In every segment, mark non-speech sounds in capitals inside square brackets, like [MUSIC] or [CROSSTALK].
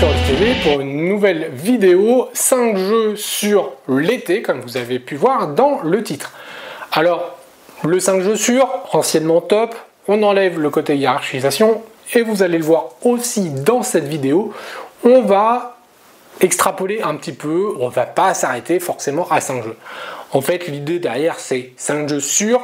sur TV pour une nouvelle vidéo 5 jeux sur l'été comme vous avez pu voir dans le titre. Alors le 5 jeux sur, anciennement top, on enlève le côté hiérarchisation et vous allez le voir aussi dans cette vidéo, on va extrapoler un petit peu, on va pas s'arrêter forcément à 5 jeux. En fait l'idée derrière c'est 5 jeux sur,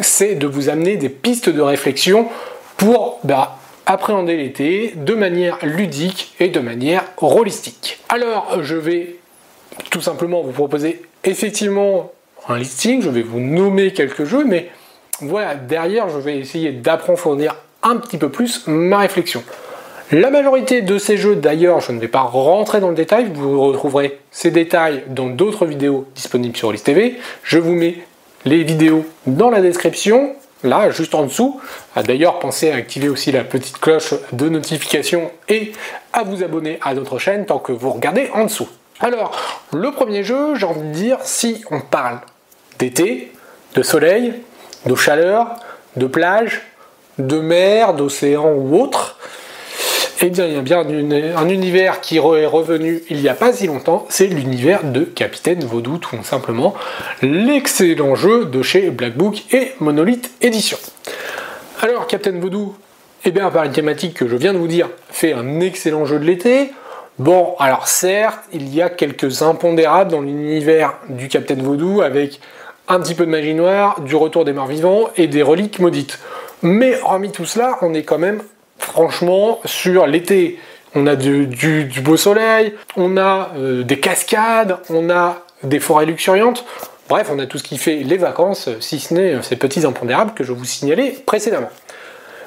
c'est de vous amener des pistes de réflexion pour bah, appréhender l'été de manière ludique et de manière holistique. Alors, je vais tout simplement vous proposer effectivement un listing, je vais vous nommer quelques jeux, mais voilà, derrière, je vais essayer d'approfondir un petit peu plus ma réflexion. La majorité de ces jeux, d'ailleurs, je ne vais pas rentrer dans le détail, vous retrouverez ces détails dans d'autres vidéos disponibles sur List TV. Je vous mets les vidéos dans la description là, juste en dessous. D'ailleurs, pensez à activer aussi la petite cloche de notification et à vous abonner à notre chaîne tant que vous regardez en dessous. Alors, le premier jeu, j'ai envie de dire, si on parle d'été, de soleil, de chaleur, de plage, de mer, d'océan ou autre, eh bien, il y a bien un univers qui est revenu il n'y a pas si longtemps, c'est l'univers de Capitaine Vaudou, tout simplement. L'excellent jeu de chez Black Book et Monolith Edition. Alors, Captain Vaudou, eh bien, par une thématique que je viens de vous dire, fait un excellent jeu de l'été. Bon, alors certes, il y a quelques impondérables dans l'univers du Captain Vaudou avec un petit peu de magie noire, du retour des morts vivants et des reliques maudites. Mais hormis tout cela, on est quand même franchement, sur l'été, on a du, beau soleil, on a euh, des cascades, on a des forêts luxuriantes. Bref, on a tout ce qui fait les vacances, si ce n'est euh, ces petits impondérables que je vous signalais précédemment.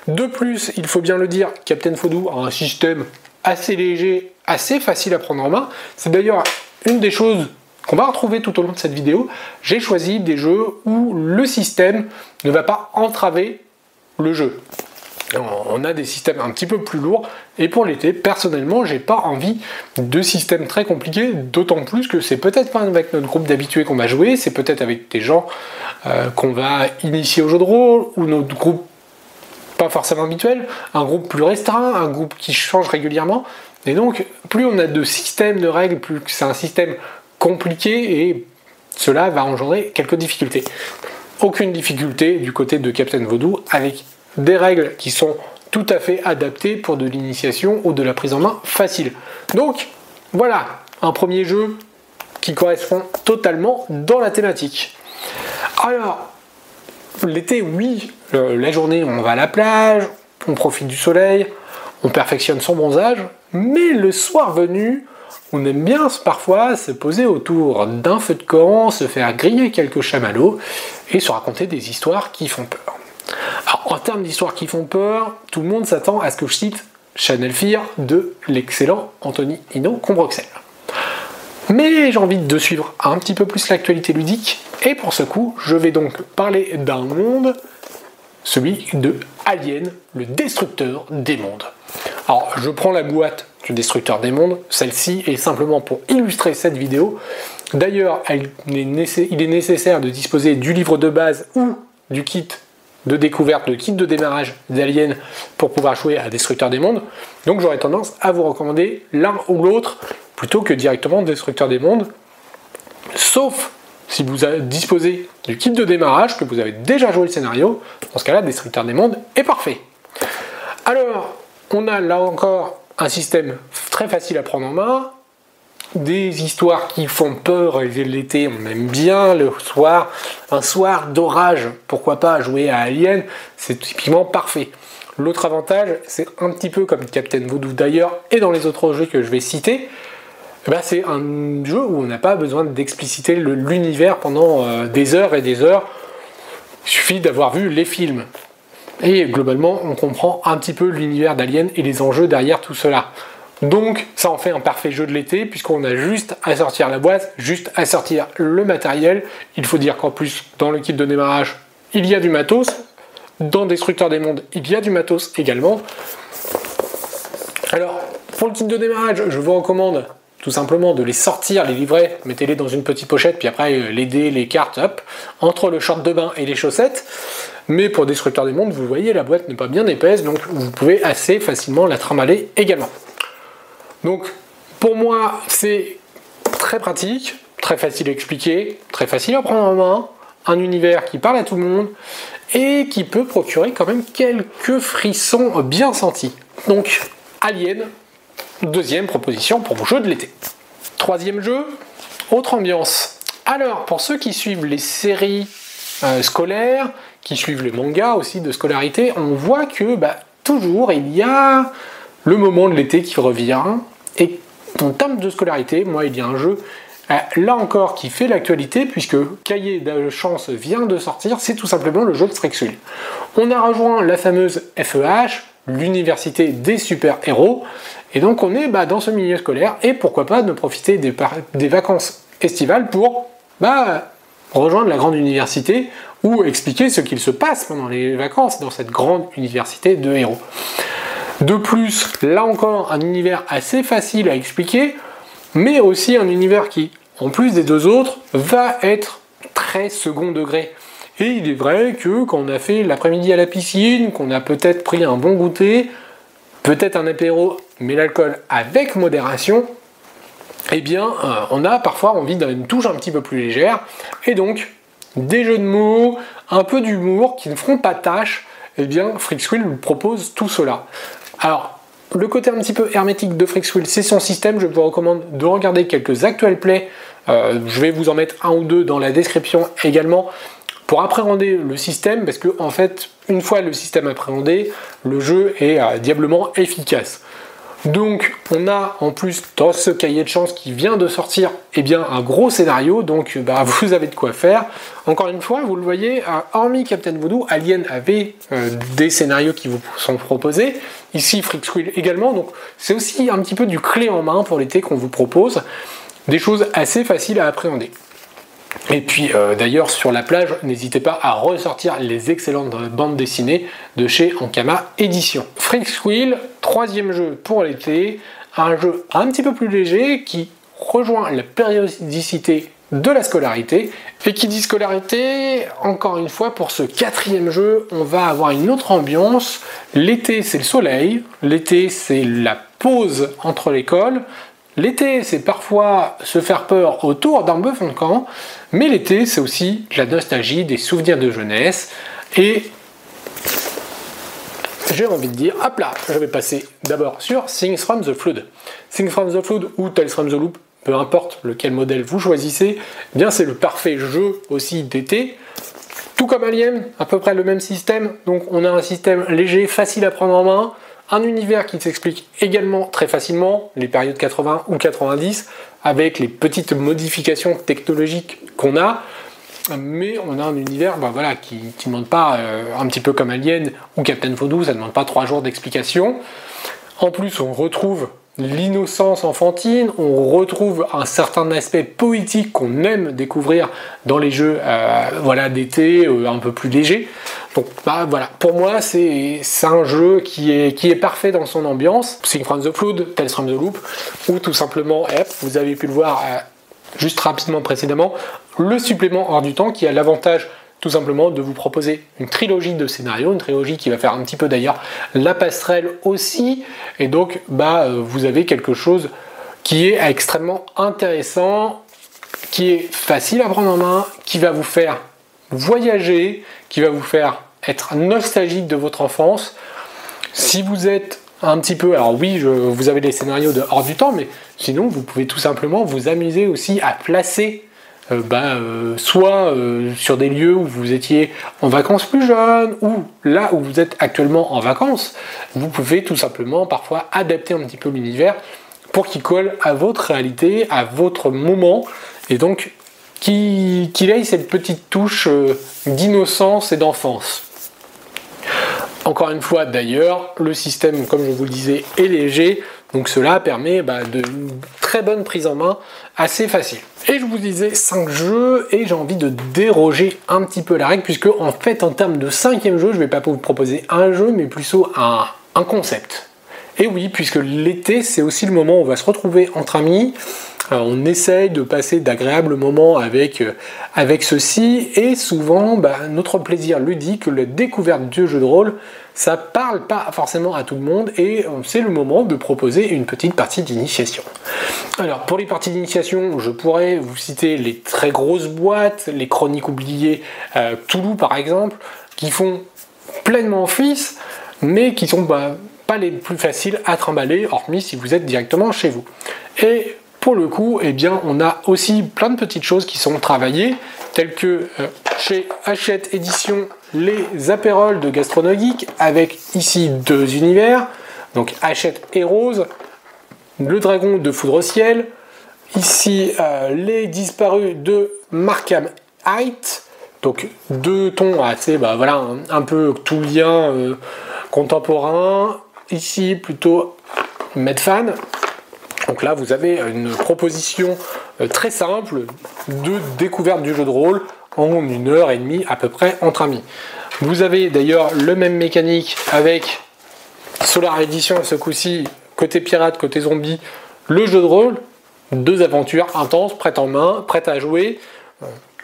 De plus, il faut bien le dire, Captain Fodou a un système assez léger, assez facile à prendre en main. C'est d'ailleurs une des choses qu'on va retrouver tout au long de cette vidéo. J'ai choisi des jeux où le système ne va pas entraver le jeu on a des systèmes un petit peu plus lourds. Et pour l'été, personnellement, j'ai pas envie de systèmes très compliqués, d'autant plus que c'est peut-être pas avec notre groupe d'habitués qu'on va jouer, c'est peut-être avec des gens euh, qu'on va initier au jeu de rôle, ou notre groupe pas forcément habituel, un groupe plus restreint, un groupe qui change régulièrement. Et donc, plus on a de systèmes de règles, plus c'est un système compliqué et cela va engendrer quelques difficultés. Aucune difficulté du côté de Captain Vaudou avec des règles qui sont tout à fait adaptées pour de l'initiation ou de la prise en main facile. Donc voilà, un premier jeu qui correspond totalement dans la thématique. Alors, l'été, oui, la journée, on va à la plage, on profite du soleil, on perfectionne son bronzage, mais le soir venu, on aime bien parfois se poser autour d'un feu de camp, se faire griller quelques chamallows et se raconter des histoires qui font peur en termes d'histoires qui font peur, tout le monde s'attend à ce que je cite Chanel Fear de l'excellent Anthony Hino Combroxel. Mais j'ai envie de suivre un petit peu plus l'actualité ludique, et pour ce coup, je vais donc parler d'un monde, celui de Alien, le destructeur des mondes. Alors, je prends la boîte du destructeur des mondes, celle-ci est simplement pour illustrer cette vidéo. D'ailleurs, il est nécessaire de disposer du livre de base ou du kit de découverte, de kit de démarrage d'Alien pour pouvoir jouer à Destructeur des Mondes. Donc j'aurais tendance à vous recommander l'un ou l'autre plutôt que directement Destructeur des Mondes. Sauf si vous disposez du kit de démarrage, que vous avez déjà joué le scénario, dans ce cas-là, Destructeur des Mondes est parfait. Alors, on a là encore un système très facile à prendre en main, des histoires qui font peur l'été, on aime bien le soir, un soir d'orage, pourquoi pas jouer à Alien, c'est typiquement parfait. L'autre avantage, c'est un petit peu comme Captain Voodoo d'ailleurs, et dans les autres jeux que je vais citer, eh ben, c'est un jeu où on n'a pas besoin d'expliciter l'univers pendant euh, des heures et des heures. Il suffit d'avoir vu les films. Et globalement, on comprend un petit peu l'univers d'Alien et les enjeux derrière tout cela. Donc ça en fait un parfait jeu de l'été puisqu'on a juste à sortir la boîte, juste à sortir le matériel. Il faut dire qu'en plus dans le kit de démarrage il y a du matos. Dans Destructeur des Mondes il y a du matos également. Alors pour le kit de démarrage je vous recommande tout simplement de les sortir, les livrets, mettez-les dans une petite pochette, puis après euh, les dés, les cartes, hop, entre le short de bain et les chaussettes. Mais pour Destructeur des Mondes, vous voyez, la boîte n'est pas bien épaisse, donc vous pouvez assez facilement la trimballer également. Donc pour moi, c'est très pratique, très facile à expliquer, très facile à prendre en main, un univers qui parle à tout le monde et qui peut procurer quand même quelques frissons bien sentis. Donc Alien, deuxième proposition pour vos jeux de l'été. Troisième jeu, autre ambiance. Alors, pour ceux qui suivent les séries euh, scolaires, qui suivent les mangas aussi de scolarité, on voit que bah, toujours il y a le moment de l'été qui revient. Et en termes de scolarité, moi, il y a un jeu euh, là encore qui fait l'actualité puisque Cahier de chance vient de sortir, c'est tout simplement le jeu de Strixul. On a rejoint la fameuse FEH, l'université des super-héros, et donc on est bah, dans ce milieu scolaire et pourquoi pas de profiter des, vacances estivales pour bah, rejoindre la grande université ou expliquer ce qu'il se passe pendant les vacances dans cette grande université de héros. De plus, là encore, un univers assez facile à expliquer, mais aussi un univers qui, en plus des deux autres, va être très second degré. Et il est vrai que quand on a fait l'après-midi à la piscine, qu'on a peut-être pris un bon goûter, peut-être un apéro, mais l'alcool avec modération, eh bien, euh, on a parfois envie d'une touche un petit peu plus légère, et donc des jeux de mots, un peu d'humour qui ne feront pas tâche, eh bien, Freakswill vous propose tout cela. Alors, le côté un petit peu hermétique de Freakswill, c'est son système. Je vous recommande de regarder quelques actuels plays. Euh, je vais vous en mettre un ou deux dans la description également pour appréhender le système, parce que en fait, une fois le système appréhendé, le jeu est euh, diablement efficace. Donc on a en plus dans ce cahier de chance qui vient de sortir eh un gros scénario, donc bah, [LAUGHS] vous avez de quoi faire. Encore une fois, vous le voyez, euh, hormis Captain Voodoo, Alien avait euh, des scénarios qui vous sont proposés. Ici, Freak Squill également, donc c'est aussi un petit peu du clé en main pour l'été qu'on vous propose. Des choses assez faciles à appréhender. Et puis euh, d'ailleurs sur la plage, n'hésitez pas à ressortir les excellentes bandes dessinées de chez Ankama Édition. Freaks Wheel, troisième jeu pour l'été, un jeu un petit peu plus léger qui rejoint la périodicité de la scolarité. Et qui dit scolarité, encore une fois, pour ce quatrième jeu, on va avoir une autre ambiance. L'été, c'est le soleil. L'été, c'est la pause entre l'école. L'été, c'est parfois se faire peur autour d'un bœuf en camp, mais l'été, c'est aussi la nostalgie, des souvenirs de jeunesse. Et j'ai envie de dire, hop là, je vais passer d'abord sur Things from the Flood. Things from the Flood ou Tales from the Loop, peu importe lequel modèle vous choisissez, eh bien c'est le parfait jeu aussi d'été. Tout comme Alien, à peu près le même système. Donc on a un système léger, facile à prendre en main, un univers qui s'explique également très facilement, les périodes 80 ou 90, avec les petites modifications technologiques qu'on a, mais on a un univers bah, voilà, qui ne demande pas, euh, un petit peu comme Alien ou Captain Voodoo, ça ne demande pas trois jours d'explication. En plus, on retrouve l'innocence enfantine, on retrouve un certain aspect poétique qu'on aime découvrir dans les jeux euh, voilà, d'été euh, un peu plus légers. Donc bah, voilà, pour moi c'est un jeu qui est, qui est parfait dans son ambiance. Sing from the Flood, Tales from the Loop, ou tout simplement, vous avez pu le voir juste rapidement précédemment, le supplément hors du temps qui a l'avantage tout simplement de vous proposer une trilogie de scénarios, une trilogie qui va faire un petit peu d'ailleurs la passerelle aussi, et donc bah, euh, vous avez quelque chose qui est extrêmement intéressant, qui est facile à prendre en main, qui va vous faire voyager, qui va vous faire être nostalgique de votre enfance. Si vous êtes un petit peu, alors oui, vous avez les scénarios de hors du temps, mais sinon vous pouvez tout simplement vous amuser aussi à placer euh, bah, euh, soit euh, sur des lieux où vous étiez en vacances plus jeunes, ou là où vous êtes actuellement en vacances, vous pouvez tout simplement parfois adapter un petit peu l'univers pour qu'il colle à votre réalité, à votre moment, et donc qu'il ait cette petite touche d'innocence et d'enfance. Encore une fois d'ailleurs, le système, comme je vous le disais, est léger, donc cela permet bah, de très bonne prise en main assez facile. Et je vous disais 5 jeux et j'ai envie de déroger un petit peu la règle puisque en fait en termes de cinquième jeu, je ne vais pas vous proposer un jeu mais plutôt un, un concept. Et oui, puisque l'été, c'est aussi le moment où on va se retrouver entre amis. on essaye de passer d'agréables moments avec, euh, avec ceci, et souvent, bah, notre plaisir ludique, la découverte du jeu de rôle, ça parle pas forcément à tout le monde, et euh, c'est le moment de proposer une petite partie d'initiation. Alors, pour les parties d'initiation, je pourrais vous citer les très grosses boîtes, les chroniques oubliées, euh, Toulouse par exemple, qui font pleinement office, mais qui sont bah, pas les plus faciles à trimballer, hormis si vous êtes directement chez vous. Et pour le coup, eh bien, on a aussi plein de petites choses qui sont travaillées, telles que euh, chez Hachette Édition, les apéroles de Gastronogeek, avec ici deux univers, donc Hachette et Rose, le dragon de Foudre Ciel, ici euh, les disparus de Markham Height, donc deux tons assez, bah, voilà, un, peu tout euh, contemporain. Ici plutôt Medfan. Donc là vous avez une proposition euh, très simple de découverte du jeu de rôle en une heure et demie à peu près entre amis. Vous avez d'ailleurs le même mécanique avec Solar Edition ce coup-ci, côté pirate, côté zombie, le jeu de rôle, deux aventures intenses, prêtes en main, prêtes à jouer,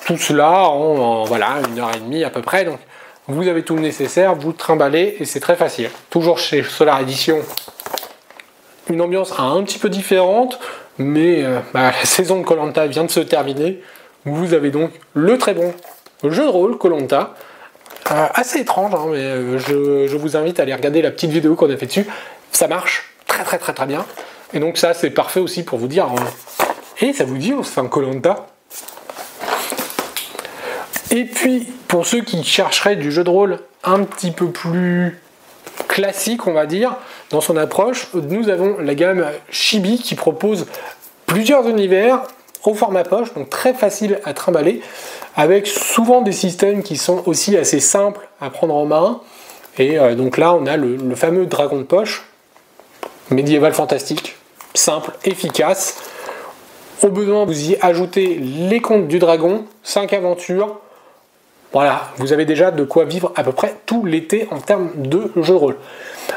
tout cela en, voilà, une heure et demie à peu près. Vous avez tout le nécessaire, vous trimballez et c'est très facile. Toujours chez Solar Edition, une ambiance un petit peu différente, mais euh, bah, [LAUGHS] la saison de Colanta vient de se terminer. Vous avez donc le très bon jeu de rôle Colanta. Euh, assez étrange, hein, mais euh, je, vous invite à aller regarder la petite vidéo qu'on a fait dessus. Ça marche très très très très bien. Et donc ça c'est parfait aussi pour vous dire. et ça vous dit un Colanta et puis, pour ceux qui chercheraient du jeu de rôle un petit peu plus classique, on va dire, dans son approche, nous avons la gamme Chibi qui propose plusieurs univers au format poche, donc très facile à trimballer, avec souvent des systèmes qui sont aussi assez simples à prendre en main. Et euh, donc là, on a le, le, fameux dragon de poche, médiéval fantastique, simple, efficace. Au besoin, vous y ajoutez les contes du dragon, 5 aventures, voilà, vous avez déjà de quoi vivre à peu près tout l'été en termes de jeu de rôle.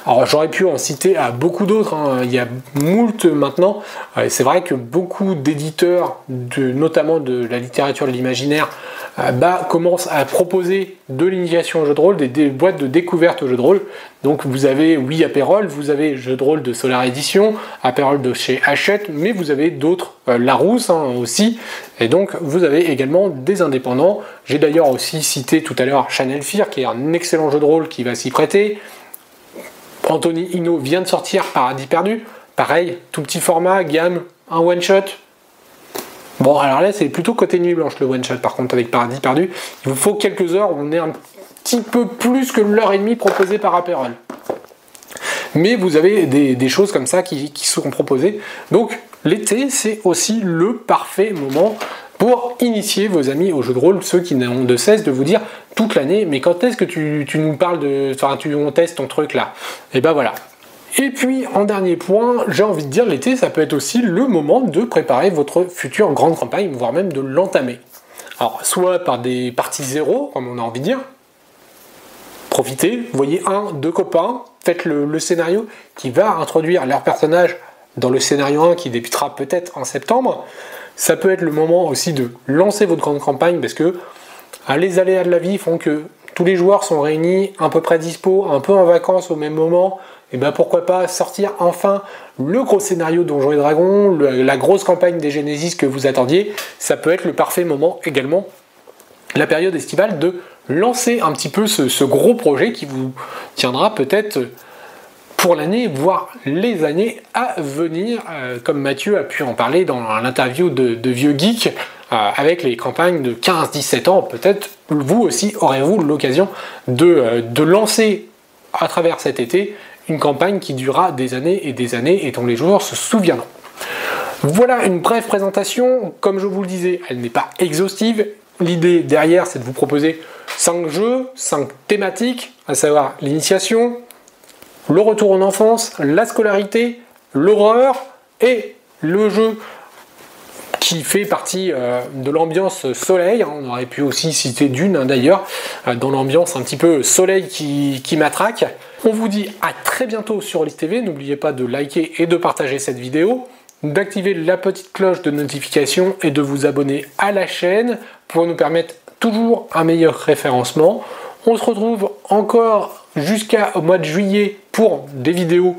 Alors j'aurais pu en citer à beaucoup d'autres, hein. il y a moult maintenant. C'est vrai que beaucoup d'éditeurs, notamment de la littérature de l'imaginaire, euh, bah, commencent à proposer de l'initiation au jeu de rôle, des, boîtes de découverte au jeu de rôle. Donc vous avez, oui, Aperol, vous avez jeu de rôle de Solar Edition, Aperol de chez Hachette, mais vous avez d'autres, euh, Larousse hein, aussi, et donc vous avez également des indépendants. J'ai d'ailleurs aussi cité tout à l'heure Chanel Fear, qui est un excellent jeu de rôle qui va s'y prêter. Anthony Hino vient de sortir Paradis Perdu. Pareil, tout petit format, gamme, un one shot. Bon, alors là, c'est plutôt côté nuit blanche le one shot, par contre, avec Paradis Perdu. Il vous faut quelques heures, on est un petit peu plus que l'heure et demie proposée par Aperol. Mais vous avez des, choses comme ça qui, seront proposées. Donc, l'été, c'est aussi le parfait moment pour initier vos amis au jeu de rôle, ceux qui n'ont de cesse de vous dire toute l'année, mais quand est-ce que tu, nous parles de. Enfin, tu, on teste ton truc là? Et ben voilà. Et puis, en dernier point, j'ai envie de dire, l'été, ça peut être aussi le moment de préparer votre future grande campagne, voire même de l'entamer. Alors, soit par des parties zéro, comme on a envie de dire, profitez, voyez un, deux copains, faites le, scénario qui va introduire leur personnage dans le scénario 1 qui débutera peut-être en septembre. Ça peut être le moment aussi de lancer votre grande campagne parce que les aléas de la vie font que tous les joueurs sont réunis à peu près dispo, un peu en vacances au même moment. Et bien pourquoi pas sortir enfin le gros scénario Donjons et Dragons, la grosse campagne des Genesis que vous attendiez. Ça peut être le parfait moment également, la période estivale, de lancer un petit peu ce gros projet qui vous tiendra peut-être pour l'année, voire les années à venir, euh, comme Mathieu a pu en parler dans l'interview de, Vieux Geek, euh, avec les campagnes de 15-17 ans. Peut-être vous aussi aurez-vous l'occasion de, euh, de, lancer à travers cet été une campagne qui durera des années et des années et dont les joueurs se souviendront. Voilà une brève présentation. Comme je vous le disais, elle n'est pas exhaustive. L'idée derrière, c'est de vous proposer 5 jeux, 5 thématiques, à savoir l'initiation, le retour en enfance, la scolarité, l'horreur et le jeu qui fait partie euh, de l'ambiance soleil. Hein. On aurait pu aussi citer Dune hein, d'ailleurs, euh, dans l'ambiance un petit peu soleil qui, qui m'attraque. On vous dit à très bientôt sur List TV. N'oubliez pas de liker et de partager cette vidéo, d'activer la petite cloche de notification et de vous abonner à la chaîne pour nous permettre toujours un meilleur référencement. On se retrouve encore jusqu'au mois de juillet pour des vidéos,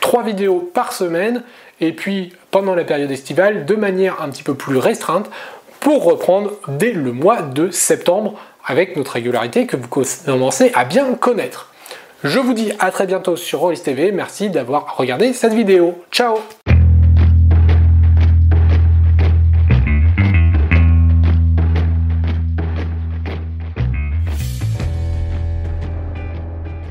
trois vidéos par semaine et puis pendant la période estivale de manière un petit peu plus restreinte pour reprendre dès le mois de septembre avec notre régularité que vous commencez à bien connaître. Je vous dis à très bientôt sur Rollis TV, merci d'avoir regardé cette vidéo. Ciao